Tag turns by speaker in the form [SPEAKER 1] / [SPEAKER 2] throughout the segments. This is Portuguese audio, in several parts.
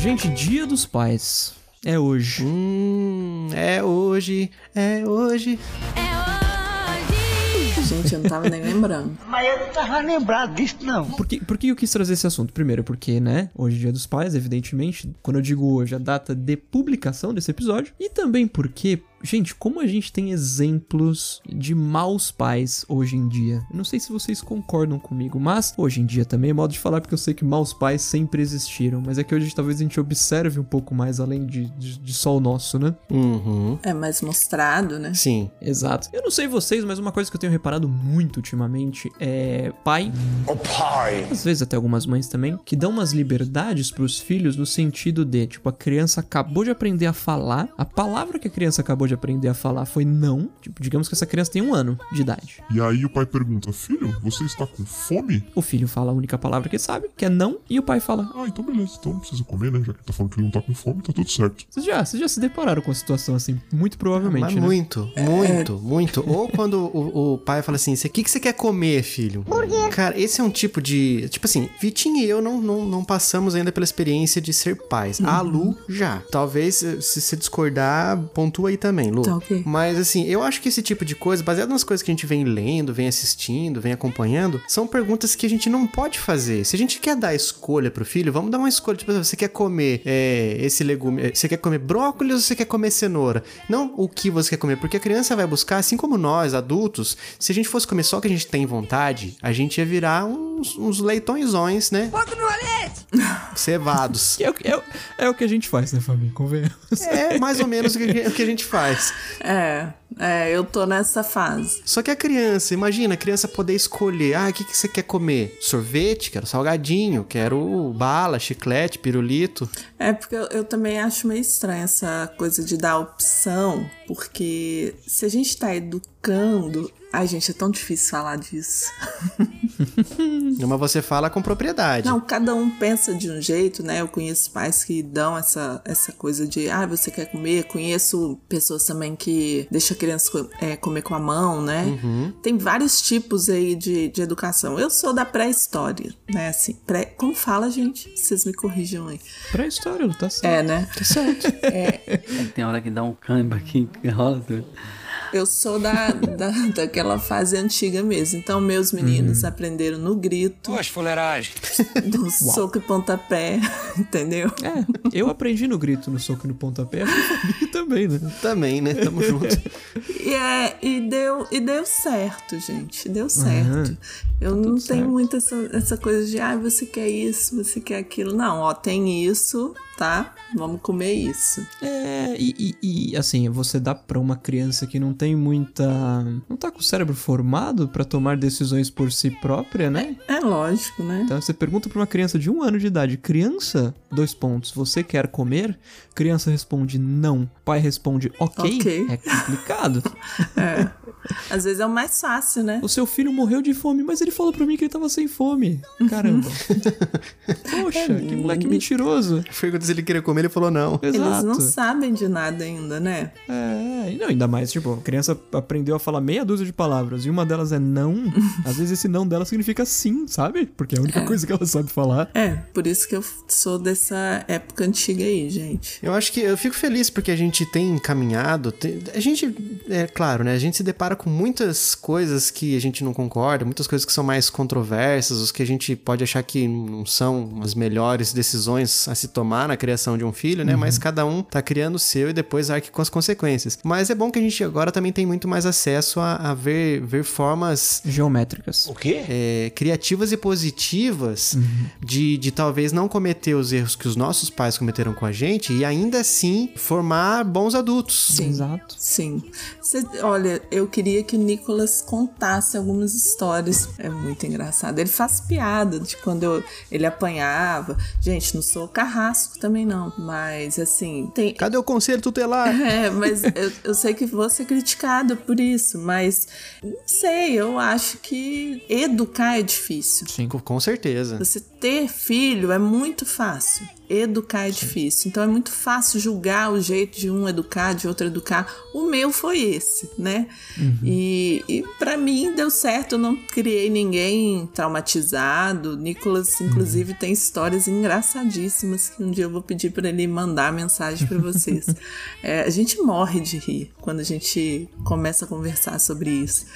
[SPEAKER 1] Gente, Dia dos Pais. É hoje.
[SPEAKER 2] Hum, é hoje, é hoje.
[SPEAKER 3] Gente, eu não tava nem lembrando.
[SPEAKER 4] Mas eu não tava lembrado disso, não.
[SPEAKER 1] Por que, por que eu quis trazer esse assunto? Primeiro, porque, né, hoje é Dia dos Pais, evidentemente. Quando eu digo hoje, a data de publicação desse episódio. E também porque, gente, como a gente tem exemplos de maus pais hoje em dia. Eu não sei se vocês concordam comigo, mas hoje em dia também é modo de falar porque eu sei que maus pais sempre existiram. Mas é que hoje talvez a gente observe um pouco mais além de, de, de só o nosso, né?
[SPEAKER 2] Uhum.
[SPEAKER 3] É mais mostrado, né?
[SPEAKER 2] Sim.
[SPEAKER 1] Exato. Eu não sei vocês, mas uma coisa que eu tenho reparado muito ultimamente é pai,
[SPEAKER 4] O pai.
[SPEAKER 1] às vezes até algumas mães também, que dão umas liberdades pros filhos no sentido de, tipo, a criança acabou de aprender a falar, a palavra que a criança acabou de aprender a falar foi não. Tipo, digamos que essa criança tem um ano de idade.
[SPEAKER 5] E aí o pai pergunta: Filho, você está com fome?
[SPEAKER 1] O filho fala a única palavra que sabe, que é não, e o pai fala.
[SPEAKER 5] Ah, então beleza, então não precisa comer, né? Já que ele tá falando que ele não tá com fome, tá tudo certo.
[SPEAKER 1] Vocês já, vocês já se depararam com a situação assim? Muito provavelmente,
[SPEAKER 2] Mas
[SPEAKER 1] né?
[SPEAKER 2] muito, muito, muito. Ou quando o, o pai fala assim: o que, que você quer comer, filho? Cara, esse é um tipo de. Tipo assim, Vitinho e eu não, não, não passamos ainda pela experiência de ser pais. A Lu já. Talvez, eh, se você discordar, pontua aí também, Lu.
[SPEAKER 3] Tá ok.
[SPEAKER 2] Mas assim, eu acho que esse tipo de coisa, baseado nas coisas que a gente vem lendo, vem assistindo, vem acompanhando, são perguntas que a gente não pode fazer. Se a gente quer dar escolha pro filho, vamos dar uma escolha. Tipo, você quer comer é, esse legume, eh, você quer comer brócolis ou você quer comer cenoura? Não o que você quer comer, porque a criança vai buscar, assim como nós, adultos, se a gente fosse comer só o que a gente tem vontade, a gente ia virar uns, uns leitõezões, né? Cevados.
[SPEAKER 1] Que é, o que- é, o- é o que a gente faz, né, Fabinho? Convenhamos.
[SPEAKER 2] É mais ou menos o que, o que a gente faz.
[SPEAKER 3] É, é, eu tô nessa fase.
[SPEAKER 2] Só que a criança, imagina a criança poder escolher: ah, o que, que você quer comer? Sorvete? Quero salgadinho, quero bala, chiclete, pirulito.
[SPEAKER 3] É porque eu, eu também acho meio estranho essa coisa de dar opção, porque se a gente tá educando. Ai, gente, é tão difícil falar disso.
[SPEAKER 2] Mas você fala com propriedade.
[SPEAKER 3] Não, cada um pensa de um jeito, né? Eu conheço pais que dão essa, essa coisa de, ah, você quer comer? Conheço pessoas também que deixam a criança é, comer com a mão, né? Tem vários tipos aí de, de educação. Eu sou da pré-história, né? Assim, pré... Como fala, gente? Vocês me corrijam aí.
[SPEAKER 1] Pré-história, não tá certo.
[SPEAKER 3] É, né?
[SPEAKER 1] Tá certo.
[SPEAKER 6] Tem hora que dá um câmbio aqui que rola tudo.
[SPEAKER 3] Eu sou da, da, daquela fase antiga mesmo. Então, meus meninos aprenderam no grito,
[SPEAKER 4] Duas fuleiragens.
[SPEAKER 3] no soco e pontapé, entendeu?
[SPEAKER 1] É, eu aprendi no grito, no soco e no pontapé, Fabinho também, né?
[SPEAKER 2] Também, né? Tamo junto.
[SPEAKER 3] E, é, e, deu, e deu certo, gente. Deu certo. Eu não tenho
[SPEAKER 1] certo.
[SPEAKER 3] muito essa, essa coisa de, ah, você quer isso, você quer aquilo. Não, ó, tem isso, tá? Vamos comer isso.
[SPEAKER 1] É, e, e- e, assim, você dá pra uma criança que não tem muita. não tá com o cérebro formado pra tomar decisões por si própria, né?
[SPEAKER 3] É lógico, né?
[SPEAKER 1] Então você pergunta pra uma criança de um ano de idade, criança, dois pontos, você quer comer? Criança responde não, pai responde ok.
[SPEAKER 3] Ok.
[SPEAKER 1] É complicado.
[SPEAKER 3] É. Às vezes é o mais fácil, né?
[SPEAKER 1] o seu filho morreu de fome, mas ele falou pra mim que ele tava sem fome. Caramba. Poxa, que moleque mentiroso.
[SPEAKER 2] Foi quando ele queria comer, ele falou não.
[SPEAKER 3] Eles
[SPEAKER 1] Exato.
[SPEAKER 3] não sabem de nada ainda, né?
[SPEAKER 1] É, e não, ainda mais, tipo, a criança aprendeu a falar meia dúzia de palavras e uma delas é não. Às vezes esse não dela significa sim, sabe? Porque é a única coisa que ela sabe falar.
[SPEAKER 3] É, por isso que eu sou dessa época antiga aí, gente.
[SPEAKER 2] Eu acho que eu fico feliz porque a gente tem encaminhado. tem- a gente, é claro, né? A gente se depara com muitas coisas que a gente não concorda, muitas coisas que são mais controversas, os que a gente pode achar que não são as melhores decisões a se tomar na criação de um filho, né? Mas cada um tá criando o seu e depois arque com as consequências. Mas é bom que a gente agora também tem muito mais acesso a, a ver, ver formas
[SPEAKER 1] Geométricas.
[SPEAKER 4] O quê?
[SPEAKER 2] é, criativas e positivas de, de talvez não cometer os erros que os nossos pais cometeram com a gente e ainda assim formar bons adultos.
[SPEAKER 3] Sim.
[SPEAKER 1] Exato.
[SPEAKER 3] Sim. Cê- olha, eu queria que o Nicolas contasse algumas histórias. É muito engraçado. Ele faz piada de quando eu- ele apanhava. Gente, não sou carrasco também não, mas assim, tem,
[SPEAKER 2] Cadê o conselho tutelar?
[SPEAKER 3] É, mas eu, eu sei que vou ser criticada por isso, mas não sei, eu acho que educar é difícil.
[SPEAKER 2] Com, com certeza.
[SPEAKER 3] Você ter filho é muito fácil. educar é difícil. Então é muito fácil julgar o jeito de um educar, de outro educar. O meu foi esse, né? E, e para mim deu certo, eu não criei ninguém traumatizado. Nicolas, inclusive, tem histórias engraçadíssimas que um dia eu vou pedir para ele mandar mensagem para vocês. É, a gente morre de rir quando a gente começa a conversar sobre isso.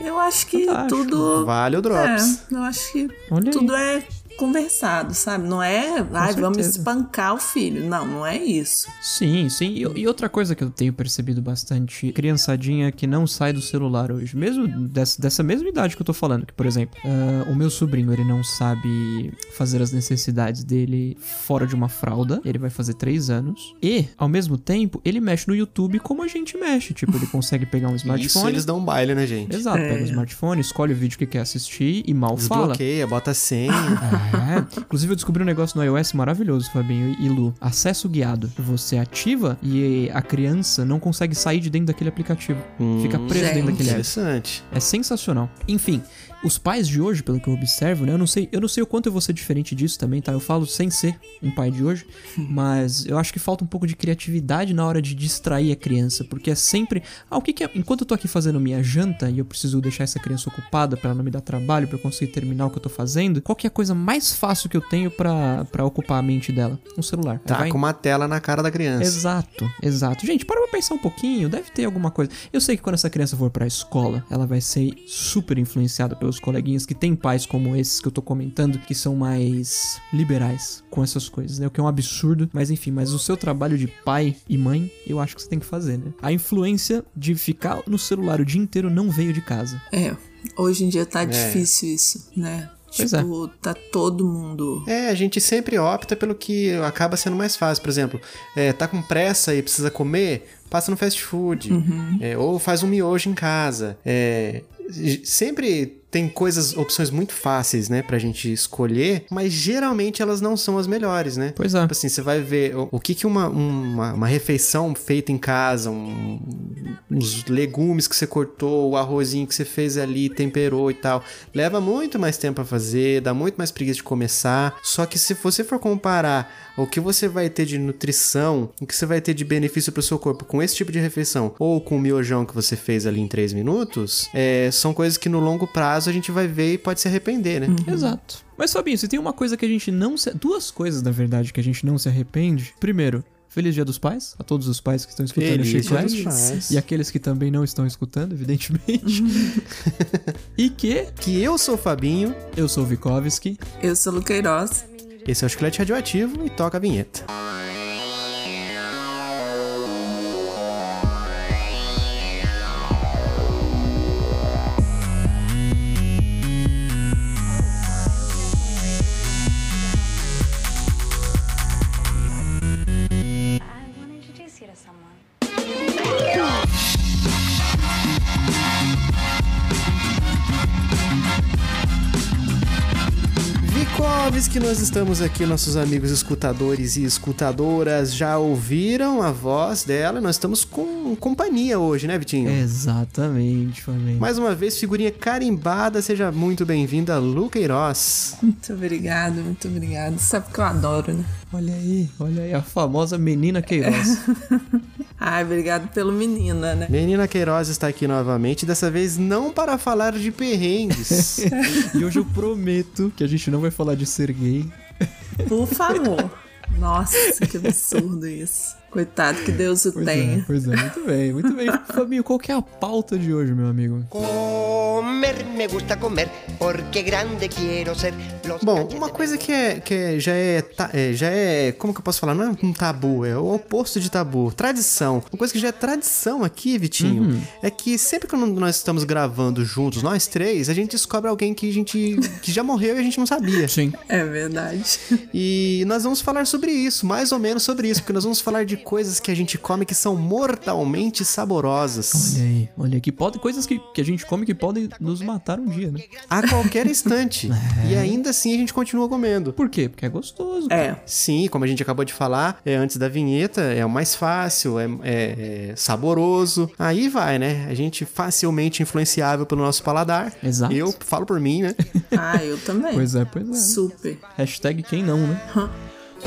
[SPEAKER 3] Eu acho que
[SPEAKER 1] Fantástico.
[SPEAKER 3] tudo.
[SPEAKER 2] Vale o Drops.
[SPEAKER 3] É, eu acho que
[SPEAKER 1] Olha aí.
[SPEAKER 3] tudo é conversado, sabe? Não é, ai, vamos espancar o filho. Não, não é isso.
[SPEAKER 1] Sim, sim. E, e outra coisa que eu tenho percebido bastante, criançadinha que não sai do celular hoje, mesmo dessa, dessa mesma idade que eu tô falando, que, por exemplo, ah, o meu sobrinho, ele não sabe fazer as necessidades dele fora de uma fralda, ele vai fazer três anos, e, ao mesmo tempo, ele mexe no YouTube como a gente mexe, tipo, ele consegue pegar um
[SPEAKER 2] Isso
[SPEAKER 1] smartphone...
[SPEAKER 2] eles dão um baile, né, gente?
[SPEAKER 1] Exato,
[SPEAKER 3] É.
[SPEAKER 1] pega o smartphone, escolhe o vídeo que quer assistir e mal fala.
[SPEAKER 2] Desbloqueia, bota senha.
[SPEAKER 1] É. Inclusive, eu descobri um negócio no iOS maravilhoso, Fabinho e Lu. Acesso guiado. Você ativa e a criança não consegue sair de dentro daquele aplicativo. Fica preso
[SPEAKER 3] gente.
[SPEAKER 1] dentro daquele app.
[SPEAKER 2] Interessante.
[SPEAKER 1] É sensacional. Enfim, os pais de hoje, pelo que eu observo, né? Eu não sei, eu não sei o quanto eu vou ser diferente disso também, tá? Eu falo sem ser um pai de hoje, mas eu acho que falta um pouco de criatividade na hora de distrair a criança, porque é sempre, ah, o que que é, enquanto eu tô aqui fazendo minha janta e eu preciso deixar essa criança ocupada pra ela não me dar trabalho, pra eu conseguir terminar o que eu tô fazendo, qual que é a coisa mais fácil que eu tenho pra pra ocupar a mente dela? Um celular.
[SPEAKER 2] Tá
[SPEAKER 1] Vai-
[SPEAKER 2] com uma tela na cara da criança.
[SPEAKER 1] Exato, exato. Gente, para pra pensar um pouquinho, deve ter alguma coisa. Eu sei que quando essa criança for pra escola, ela vai ser super influenciada pelos coleguinhas que têm pais como esses que eu tô comentando, que são mais liberais com essas coisas, né? O que é um absurdo, mas enfim, mas o seu trabalho de pai e mãe, eu acho que você tem que fazer, né? A influência de ficar no celular o dia inteiro não veio de casa.
[SPEAKER 3] É, hoje em dia tá difícil isso, né?
[SPEAKER 1] Pois é.
[SPEAKER 3] tipo, tá todo mundo.
[SPEAKER 2] É, a gente sempre opta pelo que acaba sendo mais fácil. Por exemplo, é, tá com pressa e precisa comer, passa no fast food. É, ou faz um miojo em casa. É, sempre tem coisas, opções muito fáceis, né, pra gente escolher, mas geralmente elas não são as melhores, né?
[SPEAKER 1] Pois é.
[SPEAKER 2] Tipo assim, você vai ver o, o que que uma, uma, uma refeição feita em casa, um, uns legumes que você cortou, o arrozinho que você fez ali, temperou e tal, leva muito mais tempo a fazer, dá muito mais preguiça de começar. Só que se você for comparar o que você vai ter de nutrição, o que você vai ter de benefício pro seu corpo com esse tipo de refeição, ou com o miojão que você fez ali em 3 minutos, é, são coisas que no longo prazo a gente vai ver e pode se arrepender, né?
[SPEAKER 1] Exato. Mas Fabinho, se tem uma coisa que a gente não se... Duas coisas, na verdade, que a gente não se arrepende. Primeiro, Feliz Dia dos Pais, a todos os pais que estão escutando o
[SPEAKER 2] Feliz Dia
[SPEAKER 1] Chiclete.
[SPEAKER 2] dos Pais.
[SPEAKER 1] E aqueles que também não estão escutando, evidentemente. e que
[SPEAKER 2] Que eu sou o Fabinho,
[SPEAKER 1] eu sou o Vikovski.
[SPEAKER 3] Eu sou Luqueiroz.
[SPEAKER 2] esse é o Chiclete Radioativo e toca a vinheta.
[SPEAKER 7] I
[SPEAKER 2] Vikovski, nós estamos aqui, nossos amigos escutadores e escutadoras já ouviram a voz dela. Nós estamos com companhia hoje, né, Vitinho?
[SPEAKER 1] Exatamente, Fabinho.
[SPEAKER 2] Mais uma vez, figurinha carimbada, seja muito bem-vinda, Lu Queiroz.
[SPEAKER 3] Muito obrigado, muito obrigado. Sabe que eu adoro, né?
[SPEAKER 1] Olha aí, olha aí, a famosa menina Queiroz.
[SPEAKER 3] Ai, obrigado pelo menina, né?
[SPEAKER 2] Menina Queiroz está aqui novamente, dessa vez não para falar de perrengues.
[SPEAKER 1] e hoje eu prometo que a gente não vai falar de ser gay.
[SPEAKER 3] Por favor. Nossa, que absurdo isso. Coitado, que Deus o
[SPEAKER 1] Pois é,
[SPEAKER 3] tenha.
[SPEAKER 1] pois é, muito bem, muito bem. Fabinho, qual que é a pauta de hoje, meu amigo?
[SPEAKER 8] Comer me gusta comer, porque grande quiero ser.
[SPEAKER 2] Bom, uma coisa que, é, que é- já, é, ta- é, já é. Como que eu posso falar? Não é um tabu, é o oposto de tabu. Tradição. Uma coisa que já é tradição aqui, Vitinho, é que sempre que nós estamos gravando juntos, nós três, a gente descobre alguém que a gente. que já morreu e a gente não sabia.
[SPEAKER 1] Sim.
[SPEAKER 3] É verdade.
[SPEAKER 2] E nós vamos falar sobre isso, mais ou menos sobre isso, porque nós vamos falar de coisas que a gente come que são mortalmente saborosas.
[SPEAKER 1] Olha aí, olha que pode, coisas que, que a gente come que podem nos matar um dia, né?
[SPEAKER 2] A qualquer instante. E ainda assim a gente continua comendo.
[SPEAKER 1] Por quê? Porque é gostoso.
[SPEAKER 3] É.
[SPEAKER 2] Sim, como a gente acabou de falar, é antes da vinheta, é o mais fácil, é, é- é saboroso. Aí vai, né? A gente facilmente influenciável pelo nosso paladar.
[SPEAKER 1] Exato.
[SPEAKER 2] Eu falo por mim, né?
[SPEAKER 3] Ah, eu também.
[SPEAKER 1] Pois é, pois é.
[SPEAKER 3] Super.
[SPEAKER 1] Hashtag quem não, né?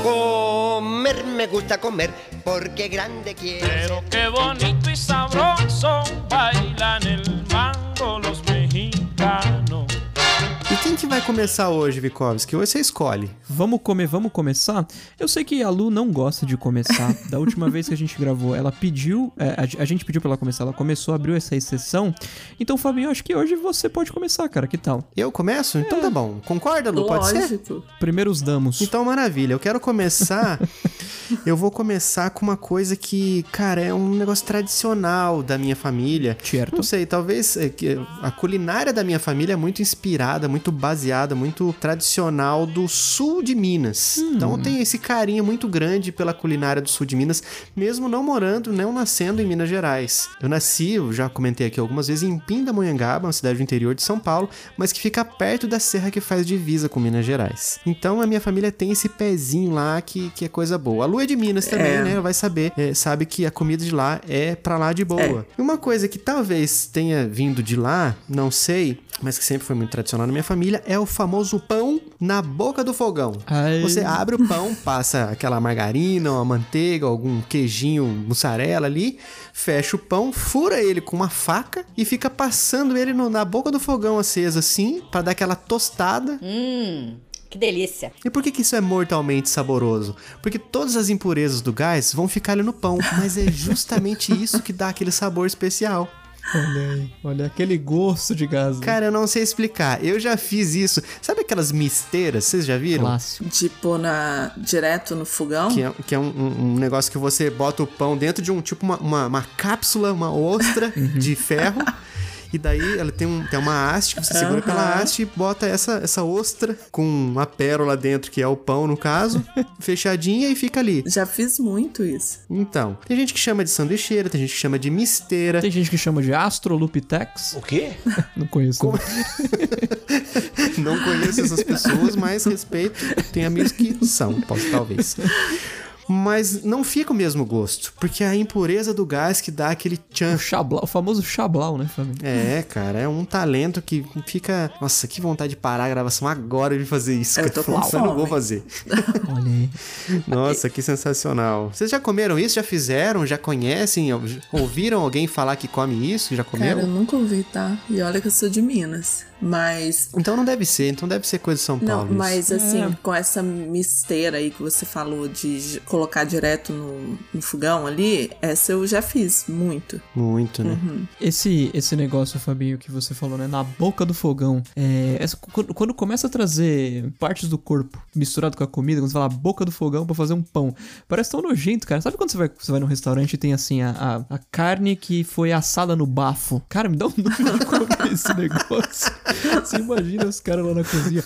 [SPEAKER 8] Comer me gusta comer porque grande quiero.
[SPEAKER 9] Pero qué bonito y sabroso bailan el
[SPEAKER 2] que vai começar hoje, Vikovski? Hoje você escolhe.
[SPEAKER 1] Vamos comer, vamos começar? Eu sei que a Lu não gosta de começar. da última vez que a gente gravou, ela pediu, é, a, a gente pediu pra ela começar, ela começou, abriu essa exceção. Então, Fabinho, eu acho que hoje você pode começar, cara. Que tal?
[SPEAKER 2] Eu começo? Então tá bom. Concorda, Lu? Pode ser?
[SPEAKER 3] Lógico.
[SPEAKER 1] Primeiro os damos.
[SPEAKER 2] Então, maravilha. Eu quero começar. eu vou começar com uma coisa que, cara, é um negócio tradicional da minha família.
[SPEAKER 1] Certo.
[SPEAKER 2] Não sei, talvez é, a culinária da minha família é muito inspirada, muito baseada, muito tradicional do sul de Minas. Então eu tenho esse carinho muito grande pela culinária do sul de Minas, mesmo não morando, não nascendo em Minas Gerais. Eu nasci, eu já comentei aqui algumas vezes, em Pindamonhangaba, uma cidade do interior de São Paulo, mas que fica perto da serra que faz divisa com Minas Gerais. Então a minha família tem esse pezinho lá que, que é coisa boa. A Lu é de Minas também,
[SPEAKER 3] É.
[SPEAKER 2] né? Vai saber, é, sabe que a comida de lá é pra lá de boa. E uma coisa que talvez tenha vindo de lá, não sei, mas que sempre foi muito tradicional na minha família, é o famoso pão na boca do fogão.
[SPEAKER 1] Ai.
[SPEAKER 2] Você abre o pão, passa aquela margarina, uma manteiga, algum queijinho, mussarela ali, fecha o pão, fura ele com uma faca e fica passando ele no- na boca do fogão aceso assim, pra dar aquela tostada.
[SPEAKER 10] Hum, que delícia.
[SPEAKER 2] E por que, que isso é mortalmente saboroso? Porque todas as impurezas do gás vão ficar ali no pão, mas é justamente isso que dá aquele sabor especial.
[SPEAKER 1] Olha aí, olha aquele gosto de gás. né?
[SPEAKER 2] Cara, eu não sei explicar. Eu já fiz isso. Sabe aquelas misteiras? Vocês já viram?
[SPEAKER 1] Clássico.
[SPEAKER 3] Pôr na, direto no fogão.
[SPEAKER 2] Que é, que é um, um- um negócio que você bota o pão dentro de um tipo uma, uma, uma cápsula, uma ostra de ferro. E daí ela tem, um, tem uma haste que você segura pela
[SPEAKER 3] Aham.
[SPEAKER 2] haste e bota essa, essa ostra com uma pérola dentro, que é o pão no caso, fechadinha e fica ali.
[SPEAKER 3] Já fiz muito isso.
[SPEAKER 2] Então, tem gente que chama de sanduicheira, tem gente que chama de misteira.
[SPEAKER 1] Tem gente que chama de Astrolupitex.
[SPEAKER 4] O quê?
[SPEAKER 1] Não conheço. não.
[SPEAKER 2] Não conheço essas pessoas, mas respeito. Tem amigos que são, posso talvez. Mas não fica o mesmo gosto, porque é a impureza do gás que dá aquele
[SPEAKER 1] O,
[SPEAKER 2] tchan.
[SPEAKER 1] chablau, o famoso chablau, né, Fabinho?
[SPEAKER 2] É, cara, é um talento que fica. Nossa, que vontade de parar a gravação agora e fazer isso.
[SPEAKER 3] Eu tô com
[SPEAKER 2] eu não vou fazer.
[SPEAKER 1] Olha aí.
[SPEAKER 2] Nossa, que sensacional. Vocês já comeram isso? Já fizeram? Já conhecem? Ouviram alguém falar que come isso? Já
[SPEAKER 3] Cara, eu
[SPEAKER 2] comeram?
[SPEAKER 3] nunca ouvi, tá? E olha que eu sou de Minas. Mas.
[SPEAKER 2] Então não deve ser, então deve ser coisa de São
[SPEAKER 3] Não,
[SPEAKER 2] Paulo. isso.
[SPEAKER 3] mas assim, com essa misteira aí que você falou de colocar direto no, no fogão ali, essa eu já fiz muito.
[SPEAKER 2] Muito, né?
[SPEAKER 3] Uhum.
[SPEAKER 1] Esse, esse negócio, Fabinho, que você falou, né? Na boca do fogão. É, essa- quando, quando começa a trazer partes do corpo misturado com a comida, quando você fala boca do fogão pra fazer um pão, parece tão nojento, cara. Sabe quando você vai, você vai num restaurante e tem assim a, a, a carne que foi assada no bafo? Cara, me dá um nojo de comer esse negócio. Você imagina os caras lá na cozinha.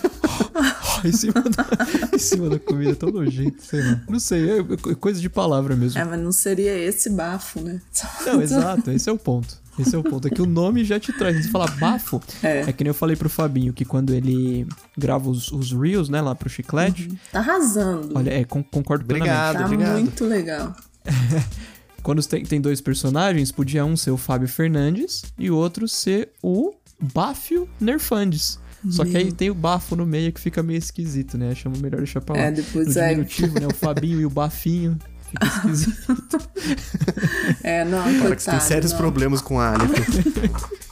[SPEAKER 1] em, cima da, em cima da comida, tão nojento, sei lá. Não sei, é é coisa de palavra mesmo.
[SPEAKER 3] É, mas não seria esse bafo, né?
[SPEAKER 1] Não, exato, esse é o ponto. Esse é o ponto. É que o nome já te traz. Você fala bafo.
[SPEAKER 3] É.
[SPEAKER 1] É. que nem eu falei pro Fabinho que quando ele grava os, os Reels, né, lá pro chiclete.
[SPEAKER 3] Tá arrasando.
[SPEAKER 1] Olha, é, con- concordo
[SPEAKER 2] Obrigado.
[SPEAKER 1] plenamente.
[SPEAKER 3] tá
[SPEAKER 2] obrigado.
[SPEAKER 3] muito legal.
[SPEAKER 1] Quando tem, tem dois personagens, podia um ser o Fábio Fernandes e o outro ser o Bafio Nerfandes. Só que aí tem o bafo no meio que fica meio esquisito, né? Chama melhor deixar pra lá.
[SPEAKER 3] É, depois
[SPEAKER 1] no
[SPEAKER 3] é-
[SPEAKER 1] diminutivo, né? O Fabinho e o Bafinho. Fica esquisito.
[SPEAKER 3] É, não,
[SPEAKER 2] Cara, que
[SPEAKER 3] coitado.
[SPEAKER 2] você tem sérios
[SPEAKER 3] não.
[SPEAKER 2] problemas com hálito.
[SPEAKER 7] In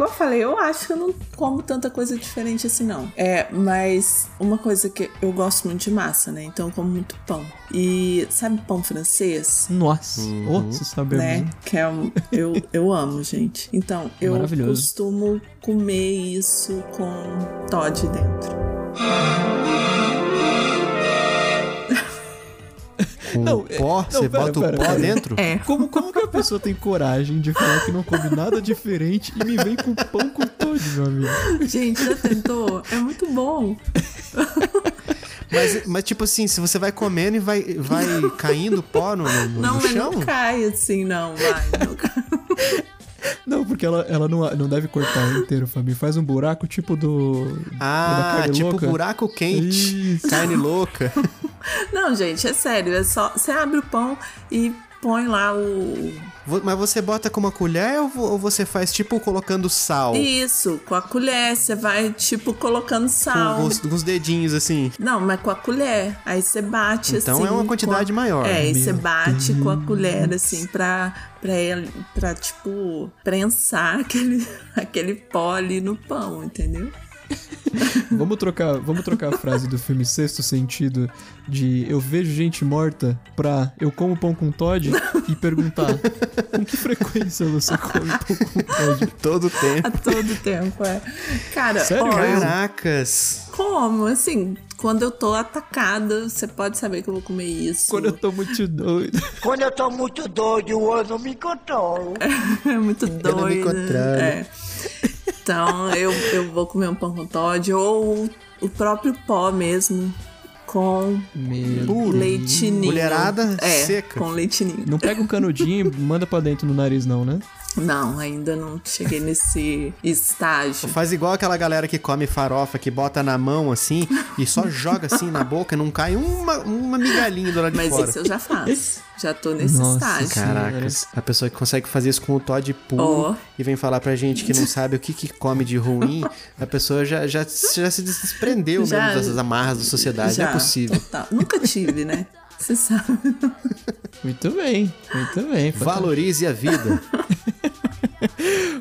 [SPEAKER 3] igual eu falei, eu acho que eu não como tanta coisa diferente assim, não. É, mas uma coisa que eu gosto muito de massa, né? Então eu como muito pão. E sabe pão francês?
[SPEAKER 1] Nossa, oh, você sabe
[SPEAKER 3] Né?
[SPEAKER 1] mesmo.
[SPEAKER 3] Que é um, eu, eu amo, gente. Então, eu
[SPEAKER 1] Maravilhoso.
[SPEAKER 3] costumo comer isso com Todd dentro.
[SPEAKER 2] Com
[SPEAKER 1] Não,
[SPEAKER 2] o
[SPEAKER 1] é-
[SPEAKER 2] pó,
[SPEAKER 1] não,
[SPEAKER 2] você
[SPEAKER 1] pera,
[SPEAKER 2] bota
[SPEAKER 1] pera,
[SPEAKER 2] o pó
[SPEAKER 1] pera.
[SPEAKER 2] dentro?
[SPEAKER 3] É.
[SPEAKER 1] Como, como que a pessoa tem coragem de falar que não come nada diferente e me vem com pão com todo, meu amigo?
[SPEAKER 3] Gente, já tentou? É muito bom.
[SPEAKER 2] Mas, mas, tipo assim, se você vai comendo e vai, vai caindo pó no, no, no
[SPEAKER 3] Não, mas
[SPEAKER 2] chão...
[SPEAKER 3] não cai assim, não, vai. Não cai.
[SPEAKER 1] Não, porque ela, ela não, não deve cortar inteiro, Fabi. Faz um buraco tipo do. da
[SPEAKER 2] Ah,
[SPEAKER 1] carne
[SPEAKER 2] tipo
[SPEAKER 1] louca.
[SPEAKER 2] buraco quente.
[SPEAKER 1] Isso.
[SPEAKER 2] Carne louca.
[SPEAKER 3] Não, gente, é sério. É só. Você abre o pão e põe lá o.
[SPEAKER 2] Mas você bota com uma colher ou vo- ou você faz tipo colocando sal?
[SPEAKER 3] Isso, com a colher. Você vai, tipo, colocando sal.
[SPEAKER 2] Com os, com os dedinhos assim.
[SPEAKER 3] Não, mas com a colher. Aí você bate
[SPEAKER 2] Então
[SPEAKER 3] assim.
[SPEAKER 2] é uma quantidade
[SPEAKER 3] a-
[SPEAKER 2] maior.
[SPEAKER 3] É, aí
[SPEAKER 1] Meu
[SPEAKER 3] você bate com a colher assim pra, pra, ele, pra tipo, prensar aquele, aquele pó ali no pão, entendeu?
[SPEAKER 1] Vamos trocar, vamos trocar a frase do filme Sexto Sentido de eu vejo gente morta pra eu como pão com Todd e perguntar com que frequência você come pão com Todd?
[SPEAKER 2] Todo tempo.
[SPEAKER 3] A todo tempo, é. Cara,
[SPEAKER 1] Sério,
[SPEAKER 3] ó, eu
[SPEAKER 2] Caracas.
[SPEAKER 3] como, assim, quando eu tô atacada, você pode saber que eu vou comer isso.
[SPEAKER 1] Quando eu tô muito doido.
[SPEAKER 4] Quando eu tô muito doido, eu não me controlo.
[SPEAKER 3] É muito
[SPEAKER 2] não me controlo.
[SPEAKER 3] É. Então eu, eu vou comer um pão com Todd ou o próprio pó mesmo com
[SPEAKER 1] Meu
[SPEAKER 3] leitinho.
[SPEAKER 2] Colherada
[SPEAKER 3] é,
[SPEAKER 2] seca.
[SPEAKER 3] com leitinho.
[SPEAKER 1] Não pega um canudinho e manda pra dentro no nariz, não, né?
[SPEAKER 3] Não, ainda não cheguei nesse estágio.
[SPEAKER 2] Faz igual aquela galera que come farofa, que bota na mão assim e só joga assim na boca, não cai uma, uma migalhinha do lado de
[SPEAKER 3] Mas
[SPEAKER 2] fora.
[SPEAKER 3] isso eu já faço. Já tô nesse
[SPEAKER 1] Nossa,
[SPEAKER 3] estágio.
[SPEAKER 2] Caracas, a pessoa que consegue fazer isso com o Todd puro
[SPEAKER 3] Ó.
[SPEAKER 2] e vem falar pra gente que não sabe o que, que come de ruim, a pessoa já, já, já se desprendeu
[SPEAKER 3] Já-
[SPEAKER 2] mesmo dessas amarras da sociedade. Não
[SPEAKER 3] Já,
[SPEAKER 2] é possível.
[SPEAKER 3] total. Nunca tive, né? Você sabe.
[SPEAKER 1] Muito bem, muito bem.
[SPEAKER 2] Valorize a vida.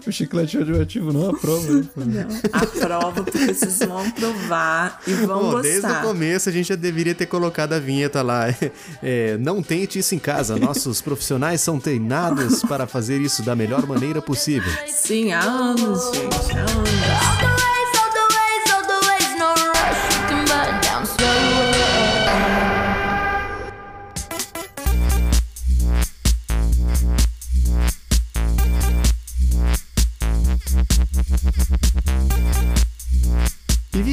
[SPEAKER 1] O chiclete radioativo não aprova, né?
[SPEAKER 3] A prova, porque vocês vão provar e vão
[SPEAKER 2] Pô, desde o
[SPEAKER 3] gostar.
[SPEAKER 2] começo a gente já deveria ter colocado a vinheta lá. É, não tente isso em casa. Nossos profissionais são treinados para fazer isso da melhor maneira possível.
[SPEAKER 3] Sim, há anos, gente. Há anos.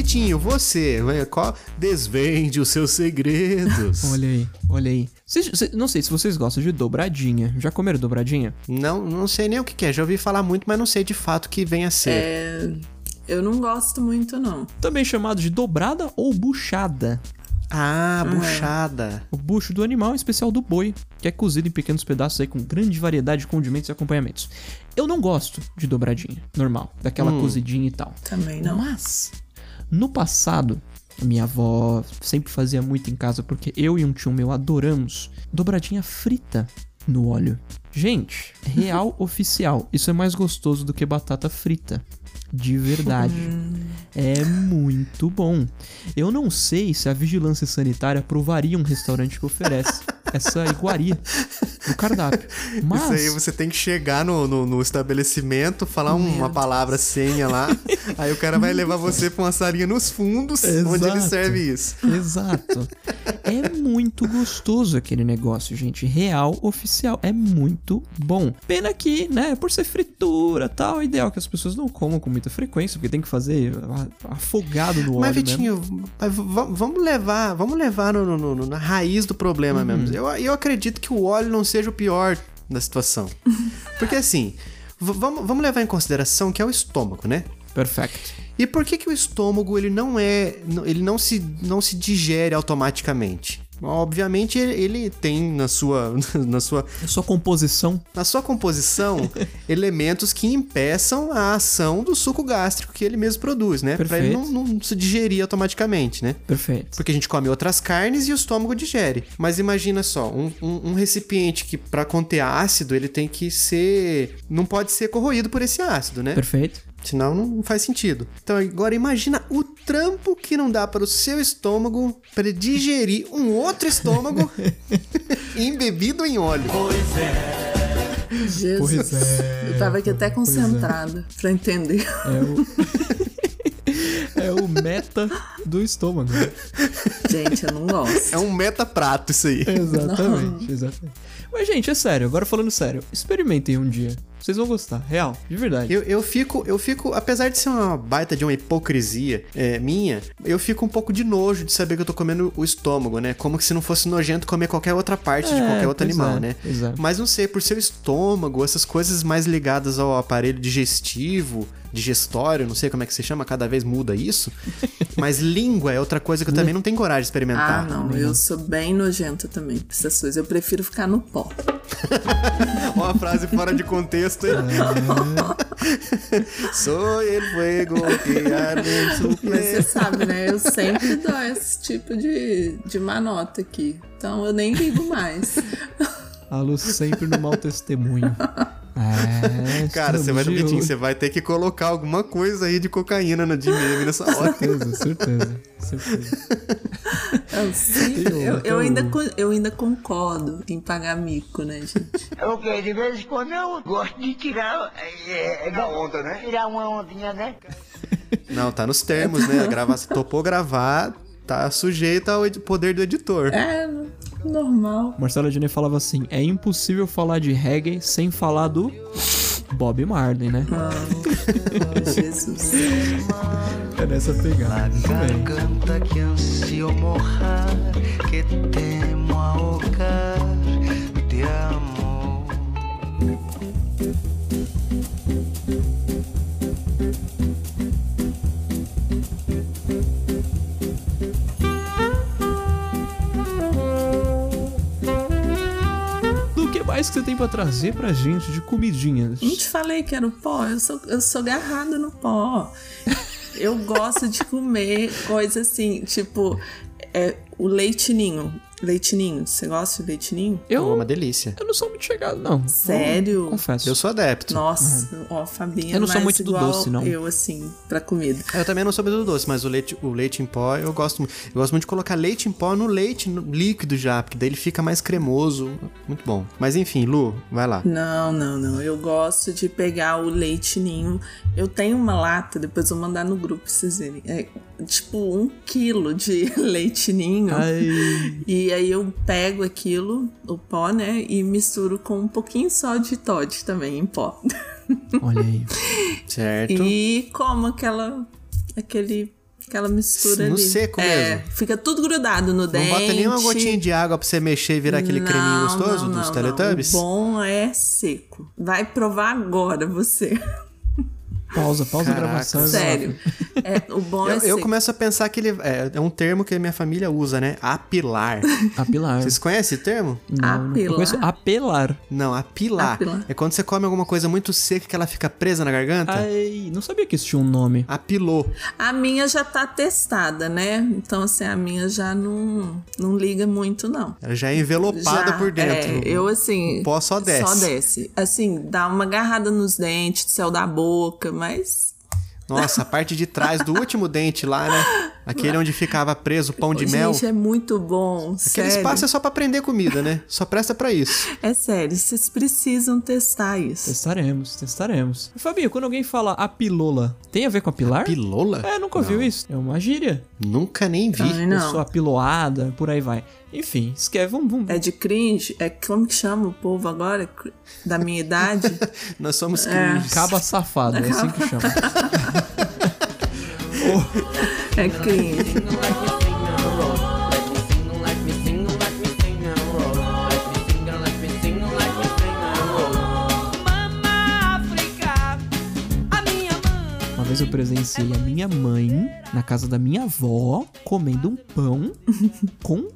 [SPEAKER 2] Vitinho, você, né, qual desvende os seus segredos?
[SPEAKER 1] Olha aí, olha aí. Cê- não sei se vocês gostam de dobradinha. Já comeram dobradinha?
[SPEAKER 2] Não, não sei nem o que que é. Já ouvi falar muito, mas não sei de fato o que vem a ser.
[SPEAKER 3] É, eu não gosto muito, não.
[SPEAKER 1] Também chamado de dobrada ou buchada.
[SPEAKER 2] Ah, buchada.
[SPEAKER 1] O bucho do animal, em especial do boi, que é cozido em pequenos pedaços aí com grande variedade de condimentos e acompanhamentos. Eu não gosto de dobradinha, normal, daquela cozidinha e tal.
[SPEAKER 3] Também não.
[SPEAKER 1] Mas, no passado, minha avó sempre fazia muito em casa, porque eu e um tio meu adoramos dobradinha frita no óleo. Gente, real oficial, isso é mais gostoso do que batata frita. De verdade. É muito bom. Eu não sei se a vigilância sanitária aprovaria um restaurante que oferece essa iguaria no cardápio. Mas.
[SPEAKER 2] Isso aí você tem que chegar no, no, no estabelecimento, falar uma palavra senha lá, aí o cara vai levar você pra uma salinha nos fundos, onde ele
[SPEAKER 1] Exato.
[SPEAKER 2] serve isso.
[SPEAKER 1] Exato. É muito gostoso aquele negócio, gente. Real, oficial. É muito bom. Pena que, né, por ser fritura tal, é ideal que as pessoas não comam com muita frequência, porque tem que fazer afogado no
[SPEAKER 2] Mas,
[SPEAKER 1] óleo.
[SPEAKER 2] Vitinho, mas v- v- vamos levar, vamos levar no- no- no- na raiz do problema
[SPEAKER 1] Uhum.
[SPEAKER 2] mesmo. Eu, eu acredito que o óleo não seja o pior da situação. Porque assim, vamos, vamos levar em consideração que é o estômago, né?
[SPEAKER 1] Perfeito.
[SPEAKER 2] E por que, que o estômago ele não é, ele não se, não se digere automaticamente? Obviamente ele, tem na sua, na sua,
[SPEAKER 1] A sua composição.
[SPEAKER 2] na sua composição elementos que impeçam a ação do suco gástrico que ele mesmo produz, né? Pra ele não, não se digerir automaticamente, né?
[SPEAKER 1] Perfeito.
[SPEAKER 2] Porque a gente come outras carnes e o estômago digere. Mas imagina só, um, um- um recipiente que para conter ácido ele tem que ser, não pode ser corroído por esse ácido, né?
[SPEAKER 1] Perfeito.
[SPEAKER 2] Senão não faz sentido. Então agora imagina o trampo que não dá para o seu estômago para digerir um outro estômago embebido em óleo.
[SPEAKER 3] Jesus.
[SPEAKER 1] Pois é,
[SPEAKER 3] Eu tava aqui até concentrada pra entender.
[SPEAKER 1] É o. é o meta do estômago.
[SPEAKER 3] Gente, eu não gosto.
[SPEAKER 2] É um meta-prato isso aí.
[SPEAKER 1] Exatamente, exatamente. Mas, gente, é sério, agora falando sério, experimentem um dia. Vocês vão gostar, real, de verdade.
[SPEAKER 2] Eu, eu fico, eu fico, apesar de ser uma baita de uma hipocrisia é, minha, eu fico um pouco de nojo de saber que eu tô comendo o estômago, né? Como que se não fosse nojento comer qualquer outra parte de
[SPEAKER 1] É,
[SPEAKER 2] qualquer outro animal,
[SPEAKER 1] é,
[SPEAKER 2] né?
[SPEAKER 1] pois é.
[SPEAKER 2] Mas não sei, por ser o estômago, essas coisas mais ligadas ao aparelho digestivo, digestório, não sei como é que se chama, cada vez muda isso. Mas língua é outra coisa que eu também não tenho coragem de
[SPEAKER 3] Ah,
[SPEAKER 2] experimentar.
[SPEAKER 3] não, eu sou bem nojenta também pra essas coisas. Eu prefiro ficar no pó.
[SPEAKER 2] Ó a frase fora de contexto? Sou el fuego que arde
[SPEAKER 3] Mas você sabe, né? Eu sempre dou esse tipo de, de manota aqui. Então eu nem ligo mais.
[SPEAKER 1] A Lu sempre no mau testemunho. É,
[SPEAKER 2] Cara, você vai,
[SPEAKER 1] olho.
[SPEAKER 2] você vai ter que colocar alguma coisa aí de cocaína no de meme nessa hora.
[SPEAKER 1] Certeza, certeza, certeza.
[SPEAKER 3] Eu, eu,
[SPEAKER 1] tem
[SPEAKER 3] eu ainda, eu ainda concordo em pagar mico, né, gente?
[SPEAKER 4] Ok, de vez em quando eu gosto de tirar é, da onda, né? Tirar uma ondinha, né?
[SPEAKER 2] Não, tá nos termos, né? Gravar, se topou gravar, tá sujeito ao poder do editor.
[SPEAKER 3] É, normal.
[SPEAKER 1] Marcelo Adnet falava assim: é impossível falar de reggae sem falar do Bob Marley, né?
[SPEAKER 3] Oh, Jesus.
[SPEAKER 1] É nessa pegada.
[SPEAKER 11] Garganta que ansio mojar, que temo ahogar
[SPEAKER 1] mais que você tem pra trazer pra gente de comidinhas?
[SPEAKER 3] Não te falei que era o pó? Eu sou, eu sou garrada no pó. Eu gosto de comer coisa assim, tipo, é, o leitinho. Leitinho. Você gosta de leitinho?
[SPEAKER 2] É
[SPEAKER 1] Eu,
[SPEAKER 2] uma delícia.
[SPEAKER 1] eu não sou muito chegado, não.
[SPEAKER 3] Sério?
[SPEAKER 1] Eu confesso.
[SPEAKER 2] Eu sou adepto.
[SPEAKER 3] Nossa, ó, Fabinha.
[SPEAKER 1] Eu não sou muito do doce, não.
[SPEAKER 3] Eu, assim, pra comida.
[SPEAKER 2] Eu também não sou muito do doce, mas o leite, o leite em pó eu gosto muito. Eu gosto muito de colocar leite em pó no leite no- líquido já, porque daí ele fica mais cremoso. Muito bom. Mas enfim, Lu, vai lá.
[SPEAKER 3] Não, não, não. Eu gosto de pegar o leite ninho. Eu tenho uma lata, depois eu vou mandar no grupo pra vocês verem. É tipo um quilo de.
[SPEAKER 1] Ai,
[SPEAKER 3] E aí eu pego aquilo, o pó, né? E misturo com um pouquinho só de Todd também em pó.
[SPEAKER 1] olha aí.
[SPEAKER 2] Certo?
[SPEAKER 3] E como aquela. aquele. aquela mistura
[SPEAKER 2] No
[SPEAKER 3] ali.
[SPEAKER 2] seco
[SPEAKER 3] é,
[SPEAKER 2] mesmo.
[SPEAKER 3] Fica tudo grudado no
[SPEAKER 2] Não
[SPEAKER 3] dente.
[SPEAKER 2] bota nenhuma gotinha de água pra você mexer e virar aquele creminho
[SPEAKER 3] Não,
[SPEAKER 2] gostoso
[SPEAKER 3] não,
[SPEAKER 2] dos
[SPEAKER 3] não,
[SPEAKER 2] Teletubbies?
[SPEAKER 3] Não. O bom é seco. Vai provar agora você.
[SPEAKER 1] Pausa, pausa a
[SPEAKER 2] Caraca.
[SPEAKER 1] gravação. e
[SPEAKER 3] Sério. É, o bom é
[SPEAKER 2] Eu, eu
[SPEAKER 3] seco.
[SPEAKER 2] começo a pensar que ele é, é um termo que a minha família usa, né? Apilar.
[SPEAKER 1] Apilar.
[SPEAKER 2] Vocês conhecem esse termo?
[SPEAKER 1] Não, não. Eu conheço apelar.
[SPEAKER 2] Não, apilar.
[SPEAKER 3] Apilar.
[SPEAKER 2] É quando você come alguma coisa muito seca que ela fica presa na garganta.
[SPEAKER 1] Ai, não sabia que isso tinha um nome.
[SPEAKER 2] Apilou.
[SPEAKER 3] A minha já tá testada, né? Então, assim, a minha já não, não liga muito, não.
[SPEAKER 2] Ela já é envelopada
[SPEAKER 3] Já,
[SPEAKER 2] por dentro.
[SPEAKER 3] É, eu assim.
[SPEAKER 2] O pó só desce.
[SPEAKER 3] Só desce. Assim, dá uma agarrada nos dentes, céu da boca, mas.
[SPEAKER 2] Nossa, a parte de trás do último dente lá, né? Aquele onde ficava preso o pão de
[SPEAKER 3] Gente,
[SPEAKER 2] mel.
[SPEAKER 3] é muito bom.
[SPEAKER 2] Aquele
[SPEAKER 3] sério.
[SPEAKER 2] espaço é só pra prender comida, né? Só presta pra isso.
[SPEAKER 3] É sério, vocês precisam testar isso.
[SPEAKER 1] Testaremos, testaremos. Fabinho, quando alguém fala apilola, tem a ver com apilar?
[SPEAKER 2] Pilola?
[SPEAKER 1] É, nunca ouviu isso. É uma gíria.
[SPEAKER 2] Nunca nem vi.
[SPEAKER 3] Ai, não.
[SPEAKER 1] Pessoa apiloada, por aí vai. Enfim, esquece, vamos, vamos.
[SPEAKER 3] É de cringe? É como que chama o povo agora? Da minha idade?
[SPEAKER 2] Nós somos
[SPEAKER 3] É.
[SPEAKER 2] cringes.
[SPEAKER 1] Caba safado, é assim que chama.
[SPEAKER 3] É cringe.
[SPEAKER 1] Uma vez eu presenciei a minha mãe na casa da minha avó comendo um pão com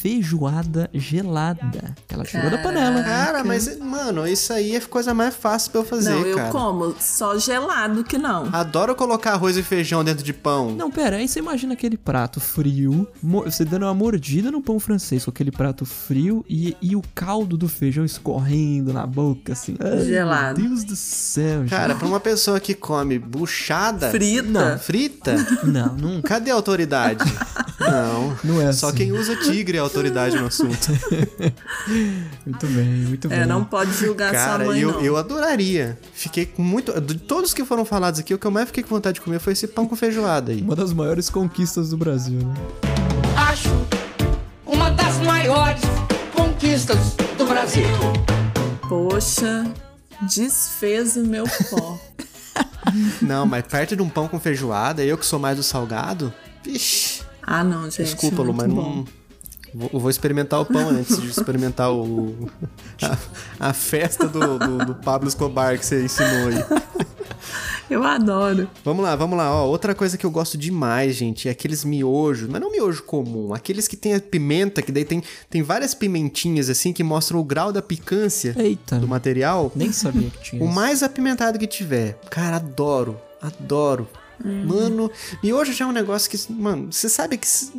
[SPEAKER 1] feijoada gelada. Ela tirou da panela.
[SPEAKER 2] Cara, mas, mano, isso aí é coisa mais fácil pra eu fazer,
[SPEAKER 3] não, eu
[SPEAKER 2] cara.
[SPEAKER 3] como só gelado que não.
[SPEAKER 2] Adoro colocar arroz e feijão dentro de pão.
[SPEAKER 1] Não, pera, aí você imagina aquele prato frio, você dando uma mordida no pão francês com aquele prato frio e, e o caldo do feijão escorrendo na boca, assim. Ai,
[SPEAKER 3] Gelado.
[SPEAKER 1] Meu Deus do céu,
[SPEAKER 2] Cara,
[SPEAKER 1] gente.
[SPEAKER 2] pra uma pessoa que come buchada.
[SPEAKER 3] Frita.
[SPEAKER 2] Não, frita?
[SPEAKER 1] Não, não,
[SPEAKER 2] Cadê a autoridade? Não.
[SPEAKER 1] não é
[SPEAKER 2] Só
[SPEAKER 1] assim.
[SPEAKER 2] quem usa tigre é autoridade no assunto.
[SPEAKER 1] Muito bem, muito bem.
[SPEAKER 3] É, não pode julgar
[SPEAKER 2] Cara,
[SPEAKER 3] sua mãe,
[SPEAKER 2] eu,
[SPEAKER 3] não.
[SPEAKER 2] eu adoraria. Fiquei com muito. De todos que foram falados aqui, o que eu mais fiquei com vontade de comer foi esse pão com feijoada aí.
[SPEAKER 1] Uma das maiores conquistas do Brasil, né?
[SPEAKER 12] Acho uma das maiores conquistas do Brasil.
[SPEAKER 3] Poxa, Desfez o meu pó.
[SPEAKER 2] Não, mas perto de um pão com feijoada, eu que sou mais do salgado, vixe.
[SPEAKER 3] Ah, não, gente.
[SPEAKER 2] Desculpa, Lu, mas
[SPEAKER 3] bom.
[SPEAKER 2] não. Vou, eu vou experimentar o pão antes de experimentar o. A, a festa do, do, do Pablo Escobar que você ensinou aí.
[SPEAKER 3] Eu adoro.
[SPEAKER 2] Vamos lá, vamos lá. Ó, outra coisa que eu gosto demais, gente, é aqueles miojos, mas não miojo comum, aqueles que tem a pimenta, que daí tem, tem várias pimentinhas assim que mostram o grau da picância
[SPEAKER 1] Eita.
[SPEAKER 2] do material.
[SPEAKER 1] Nem sabia que tinha.
[SPEAKER 2] O mais apimentado que tiver. Cara, adoro. Adoro. Mano, miojo já é um negócio que, mano, você sabe que se-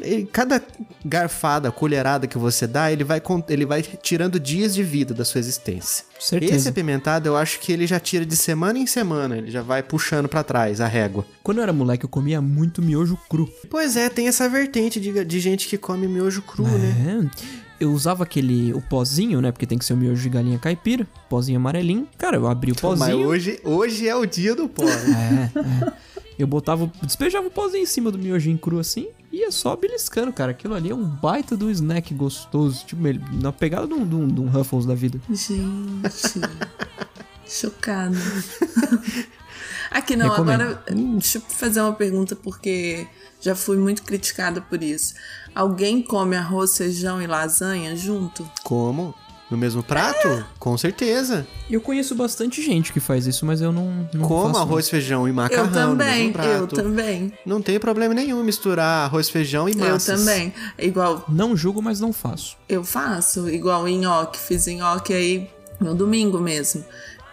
[SPEAKER 2] ele- cada garfada, colherada que você dá, ele vai, ele vai tirando dias de vida da sua existência.
[SPEAKER 1] Certeza.
[SPEAKER 2] Esse apimentado, eu acho que ele já tira de semana em semana, ele já vai puxando pra trás a régua.
[SPEAKER 1] Quando eu era moleque, eu comia muito miojo cru.
[SPEAKER 2] Pois é, tem essa vertente de, de gente que come miojo cru, né?
[SPEAKER 1] É. Eu usava aquele, o pozinho, né? Porque tem que ser o miojo de galinha caipira, pozinho amarelinho. Cara, eu abri o
[SPEAKER 2] Mas
[SPEAKER 1] pozinho.
[SPEAKER 2] hoje, hoje é o dia do pó. né?
[SPEAKER 1] É, é. Eu botava, despejava o pozinho em cima do miojinho cru assim ia só beliscando, cara. Aquilo ali é um baita do snack gostoso. Tipo, na pegada de um, de um- de um Ruffles da vida.
[SPEAKER 3] Gente. Chocada. Aqui não,
[SPEAKER 1] Recomendo.
[SPEAKER 3] agora deixa eu fazer uma pergunta porque já fui muito criticada por isso. Alguém come arroz, feijão e lasanha junto?
[SPEAKER 2] Como? No mesmo prato? Com certeza.
[SPEAKER 1] Eu conheço bastante gente que faz isso, mas eu não, não
[SPEAKER 2] Como
[SPEAKER 1] faço,
[SPEAKER 2] arroz, feijão e macarrão
[SPEAKER 3] eu
[SPEAKER 2] no
[SPEAKER 3] também,
[SPEAKER 2] mesmo prato.
[SPEAKER 3] eu também.
[SPEAKER 2] Não tem problema nenhum misturar arroz, feijão e
[SPEAKER 3] Eu
[SPEAKER 2] massas.
[SPEAKER 3] também. Igual
[SPEAKER 1] não. Não julgo, mas não faço.
[SPEAKER 3] eu faço, igual nhoque, fiz nhoque aí no domingo mesmo.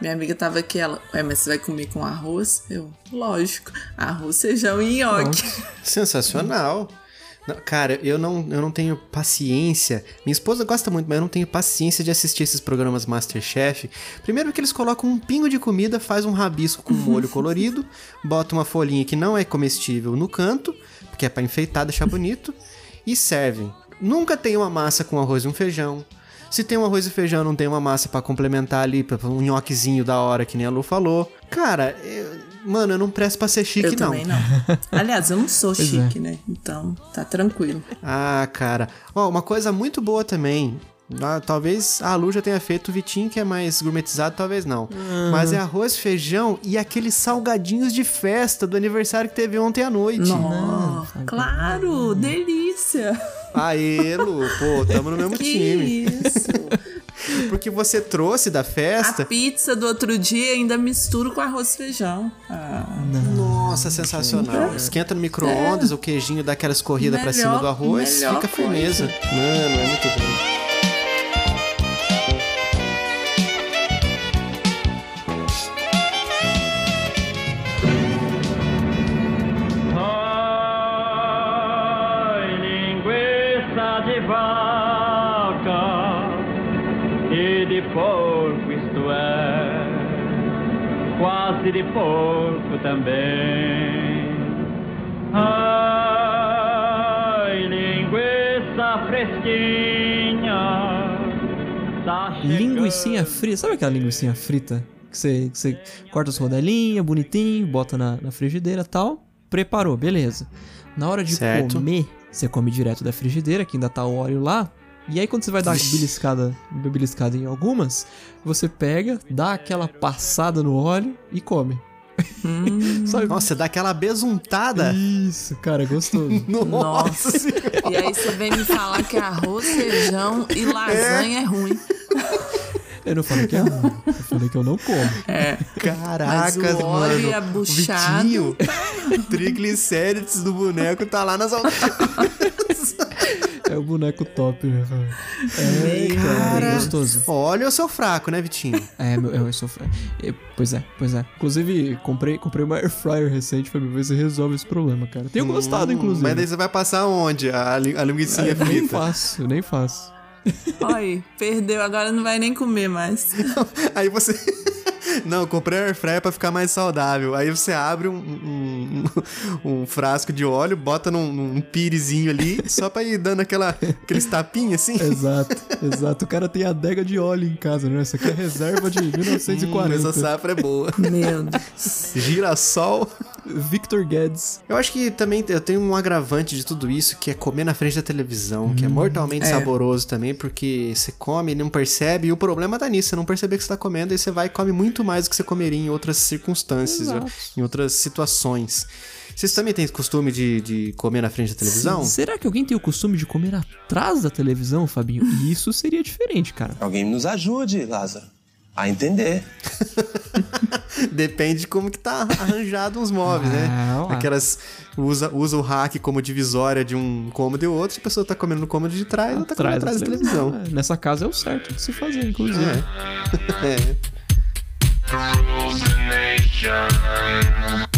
[SPEAKER 3] Minha amiga tava aqui, ela, ué, mas você vai comer com arroz? Eu, lógico, arroz, feijão e nhoque.
[SPEAKER 2] Sensacional. Não, cara, eu não, eu não tenho paciência. Minha esposa gosta muito, mas eu não tenho paciência de assistir esses programas Masterchef. Primeiro que eles colocam um pingo de comida, faz um rabisco com molho colorido, bota uma folhinha que não é comestível no canto, porque é pra enfeitar, deixar bonito, e servem. Nunca tem uma massa com arroz e um feijão. Se tem um arroz e feijão, não tem uma massa pra complementar ali, pra um nhoquezinho da hora, que nem a Lu falou. Cara, eu- mano, eu não presto pra ser chique,
[SPEAKER 3] eu
[SPEAKER 2] não.
[SPEAKER 3] também não. Aliás, eu não sou
[SPEAKER 1] Pois
[SPEAKER 3] chique, né? Então, tá tranquilo.
[SPEAKER 2] Ah, cara. Ó, uma coisa muito boa também. ah, talvez a Lu já tenha feito o Vitinho, que é mais gourmetizado, talvez não. Mas é arroz, feijão e aqueles salgadinhos de festa do aniversário que teve ontem à noite.
[SPEAKER 3] Nossa, claro, delícia.
[SPEAKER 2] Aê, Lu, pô, tamo no mesmo
[SPEAKER 3] Que
[SPEAKER 2] time.
[SPEAKER 3] isso.
[SPEAKER 2] Porque você trouxe da
[SPEAKER 3] A
[SPEAKER 2] festa.
[SPEAKER 3] pizza do outro dia ainda misturo com arroz e feijão. Ah,
[SPEAKER 2] Nossa, sensacional. Esquenta no micro-ondas, o queijinho dá aquela escorrida pra cima
[SPEAKER 3] Melhor-
[SPEAKER 2] do arroz,
[SPEAKER 3] melhor
[SPEAKER 2] fica firmeza. Mano, é muito bom.
[SPEAKER 9] Porco também. Ai, linguiça fresquinha, tá
[SPEAKER 1] Linguicinha frita. Sabe aquela linguicinha frita? Que você, que você corta as rodelinhas, bonitinho, bota na, na frigideira e tal. Preparou, beleza. Na hora de
[SPEAKER 2] Certo.
[SPEAKER 1] comer, você come direto da frigideira, que ainda tá o óleo lá. E aí quando você vai dar beliscada, beliscada em algumas, você pega, dá aquela passada no óleo e come. Sabe?
[SPEAKER 2] Nossa, dá aquela besuntada.
[SPEAKER 1] Isso, cara, é gostoso.
[SPEAKER 2] Nossa.
[SPEAKER 3] E aí você vem me falar que arroz, feijão e lasanha é, ruim.
[SPEAKER 1] Eu não falei que é ruim, eu falei que eu não como.
[SPEAKER 3] É.
[SPEAKER 2] Caracas,
[SPEAKER 3] Mas o óleo
[SPEAKER 2] mano.
[SPEAKER 3] a buchada-
[SPEAKER 2] Vitinho, triglicérides do boneco tá lá nas alturas.
[SPEAKER 1] É o boneco top, né? É, cara, é gostoso.
[SPEAKER 2] Olha o seu fraco, né, Vitinho?
[SPEAKER 1] É, meu, eu sou. fra- é, Pois é, pois é. Inclusive, comprei, comprei uma air fryer recente pra ver se resolve esse problema, cara. Tenho gostado,
[SPEAKER 2] Hum,
[SPEAKER 1] inclusive.
[SPEAKER 2] Mas daí você vai passar onde? A, li- a linguicinha
[SPEAKER 1] É, nem
[SPEAKER 2] frita.
[SPEAKER 1] faço, eu nem faço.
[SPEAKER 3] Olha, perdeu, agora não vai nem comer mais.
[SPEAKER 2] Aí você. Não, eu comprei a air fryer pra ficar mais saudável. Aí você abre um, um, um- um frasco de óleo, bota num, num pirezinho ali, só pra ir dando aquela, aqueles tapinhos assim.
[SPEAKER 1] Exato, exato. O cara tem adega de óleo em casa, né? Essa aqui é reserva de 1940.
[SPEAKER 2] Hum, essa safra é boa.
[SPEAKER 3] Meu Deus.
[SPEAKER 2] Girassol.
[SPEAKER 1] Victor Guedes.
[SPEAKER 2] Eu acho que também eu tenho um agravante de tudo isso, que é comer na frente da televisão, que é mortalmente
[SPEAKER 3] É.
[SPEAKER 2] saboroso também, porque você come e não percebe, e o problema tá nisso, você não perceber que você tá comendo, e você vai e come muito mais do que você comeria em outras circunstâncias,
[SPEAKER 1] Exato.
[SPEAKER 2] em outras situações. Vocês também têm costume de, de comer na frente da televisão?
[SPEAKER 1] Será que alguém tem o costume de comer atrás da televisão, Fabinho? Isso seria diferente, cara.
[SPEAKER 13] Alguém nos ajude, Lázaro, a entender.
[SPEAKER 2] Depende de como que tá arranjado uns móveis, né?
[SPEAKER 1] Ah.
[SPEAKER 2] Aquelas. Usa, usa o rack como divisória de um cômodo e o outro, se a pessoa tá comendo no cômodo de trás, ela tá comendo atrás da televisão.
[SPEAKER 1] É, nessa casa é o certo de se fazer, inclusive.
[SPEAKER 2] É. Bom, ô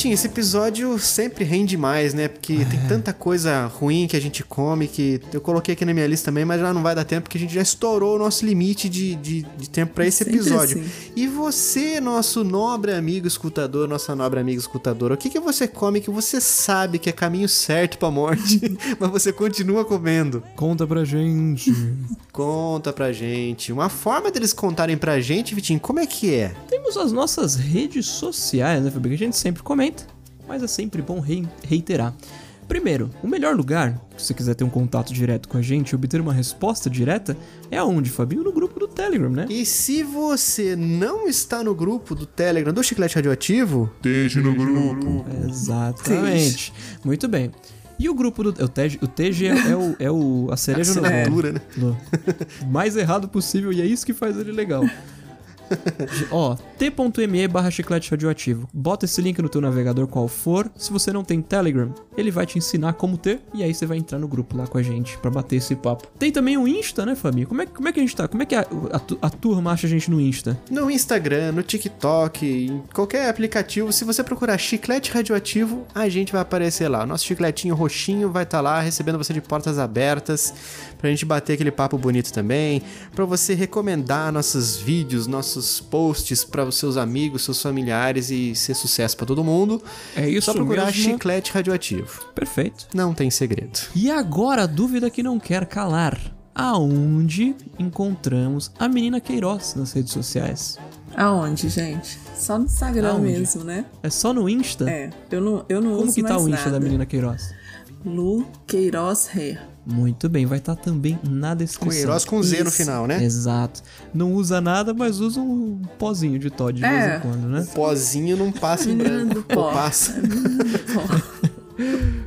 [SPEAKER 2] Vitinho, esse episódio sempre rende mais, né? Porque
[SPEAKER 1] É.
[SPEAKER 2] tem tanta coisa ruim que a gente come que eu coloquei aqui na minha lista também, mas já não vai dar tempo porque a gente já estourou o nosso limite de, de, de tempo pra esse
[SPEAKER 3] Sempre
[SPEAKER 2] episódio.
[SPEAKER 3] assim.
[SPEAKER 2] E você, nosso nobre amigo escutador, nossa nobre amiga escutadora, o que, que você come que você sabe que é caminho certo pra morte, mas você continua comendo?
[SPEAKER 1] Conta pra gente.
[SPEAKER 2] Conta pra gente. Uma forma deles contarem pra gente, Vitinho, como é que é?
[SPEAKER 1] Temos as nossas redes sociais, né, Fabinho? Que a gente sempre comenta, mas é sempre bom rei- reiterar. Primeiro, o melhor lugar, se você quiser ter um contato direto com a gente e obter uma resposta direta, é aonde, Fabinho? No grupo do Telegram, né?
[SPEAKER 2] E se você não está no grupo do Telegram do Chiclete Radioativo,
[SPEAKER 5] Esteja no grupo.
[SPEAKER 1] Exatamente. Muito bem. E o grupo do. O TG, o TG é, é o, é o. A cereja no
[SPEAKER 2] Assinatura, né?
[SPEAKER 1] no- mais errado possível e é isso que faz ele legal. Ó, t.me barra chiclete radioativo. Bota esse link no teu navegador qual for. Se você não tem Telegram, ele vai te ensinar como ter. E aí você vai entrar no grupo lá com a gente pra bater esse papo. Tem também o Insta, né, Fabinho? Como é, como é que a gente tá? Como é que a, a, a turma acha a gente no Insta?
[SPEAKER 2] no Instagram, no TikTok, em qualquer aplicativo, se você procurar Chiclete Radioativo, a gente vai aparecer lá. O nosso chicletinho roxinho vai estar lá recebendo você de portas abertas pra gente bater aquele papo bonito também, pra você recomendar nossos vídeos, nossos posts para os seus amigos, seus familiares e ser sucesso pra todo mundo.
[SPEAKER 1] É isso
[SPEAKER 2] Só procurar
[SPEAKER 1] mesmo.
[SPEAKER 2] Chiclete Radioativo.
[SPEAKER 1] Perfeito.
[SPEAKER 2] Não tem segredo.
[SPEAKER 1] E agora a dúvida que não quer calar. Aonde encontramos a menina Queiroz nas redes sociais?
[SPEAKER 3] Aonde, gente? Só no Instagram
[SPEAKER 1] Aonde?
[SPEAKER 3] mesmo, né?
[SPEAKER 1] É só no Insta?
[SPEAKER 3] É, eu não, eu não
[SPEAKER 1] Como
[SPEAKER 3] uso
[SPEAKER 1] que tá
[SPEAKER 3] mais
[SPEAKER 1] o Insta
[SPEAKER 3] nada.
[SPEAKER 1] da menina Queiroz?
[SPEAKER 3] Lu Queiroz Hair.
[SPEAKER 1] Muito bem, vai estar também na descrição.
[SPEAKER 2] Queiroz com Z no final, né?
[SPEAKER 1] Exato. Não usa nada, mas usa um pozinho de Todd de
[SPEAKER 3] É.
[SPEAKER 1] vez em quando, né?
[SPEAKER 2] Pozinho não passa em branco.
[SPEAKER 3] pó.
[SPEAKER 2] Passa.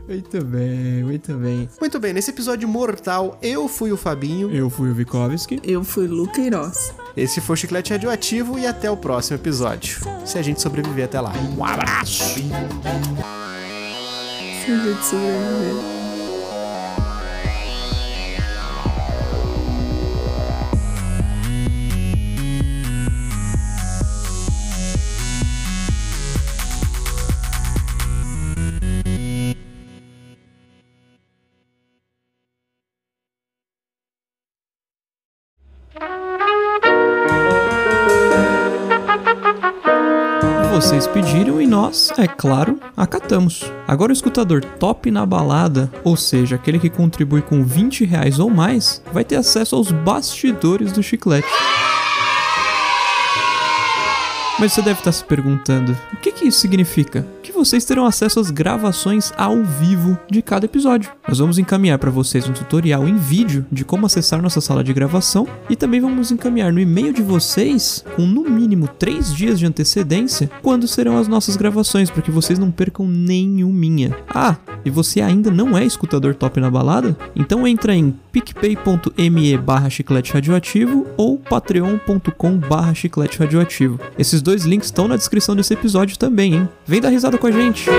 [SPEAKER 1] Muito bem, muito bem.
[SPEAKER 2] Muito bem, nesse episódio mortal, eu fui o Fabinho.
[SPEAKER 1] Eu fui o Vikovski.
[SPEAKER 3] Eu fui Lu Queiroz.
[SPEAKER 2] Esse foi o Chiclete Radioativo e até o próximo episódio. Se a gente sobreviver até lá. Um abraço!
[SPEAKER 3] Sem jeito de sobreviver.
[SPEAKER 1] Vocês pediram e nós, é claro, acatamos. Agora o escutador top na balada, ou seja, aquele que contribui com 20 reais ou mais, vai ter acesso aos bastidores do chiclete. Mas você deve estar se perguntando, o que, que isso significa? Que vocês terão acesso às gravações ao vivo de cada episódio. Nós vamos encaminhar para vocês um tutorial em vídeo de como acessar nossa sala de gravação e também vamos encaminhar no e-mail de vocês, com no mínimo 3 dias de antecedência, quando serão as nossas gravações, para que vocês não percam nenhuminha. Ah, e você ainda não é escutador top na balada? Então entra em picpay.me barra chiclete radioativo ou patreon.com barra chiclete radioativo. Esses dois links estão na descrição desse episódio também, hein? Vem dar risada com a gente!